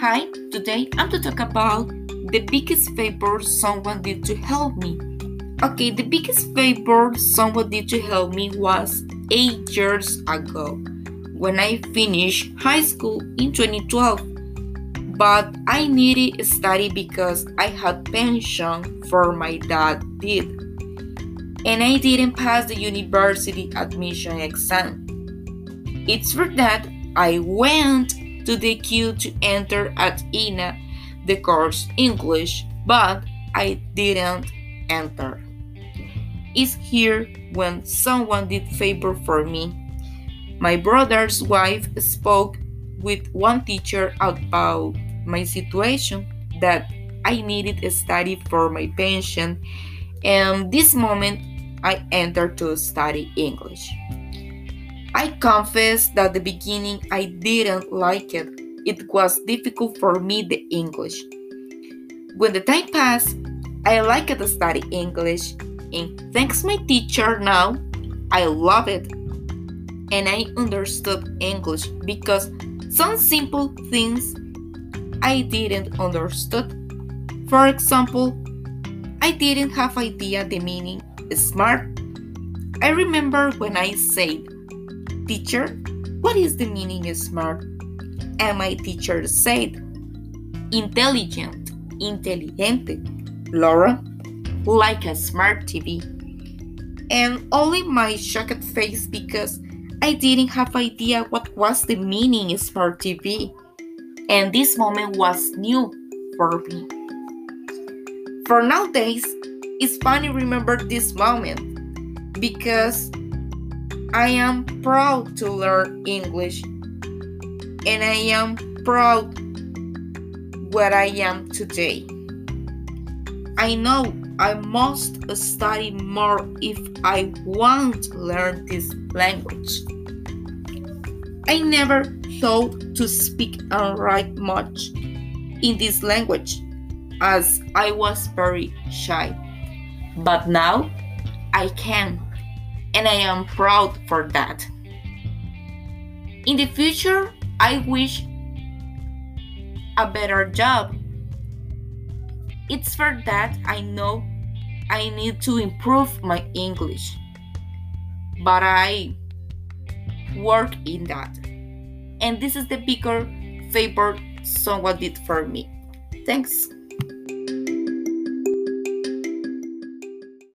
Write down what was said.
Hi, today I'm to talk about the biggest favor someone did to help me. Okay, the biggest favor someone did to help me was 8 years ago when I finished high school in 2012. But I needed study because I had pension for my dad did. And I didn't pass the university admission exam. It's for that I went to the queue to enter at INA the course English, but I didn't enter. It's here when someone did favor for me. My brother's wife spoke with one teacher about my situation that I needed a study for my pension and this moment I entered to study English. I confess that the beginning I didn't like it. It was difficult for me the English. When the time passed, I liked to study English and thanks my teacher now, I love it. And I understood English because some simple things I didn't understood. For example, I didn't have idea the meaning smart. I remember when I said Teacher, what is the meaning of smart? And my teacher said, Intelligent, intelligente. Laura, like a smart TV. And only my shocked face because I didn't have idea what was the meaning of smart TV. And this moment was new for me. For nowadays, it's funny remember this moment because I am proud to learn English and I am proud where I am today. I know I must study more if I want to learn this language. I never thought to speak and write much in this language as I was very shy. But now I can and I am proud for that. In the future, I wish a better job. It's for that I know I need to improve my English. But I work in that. And this is the bigger favor someone did for me. Thanks.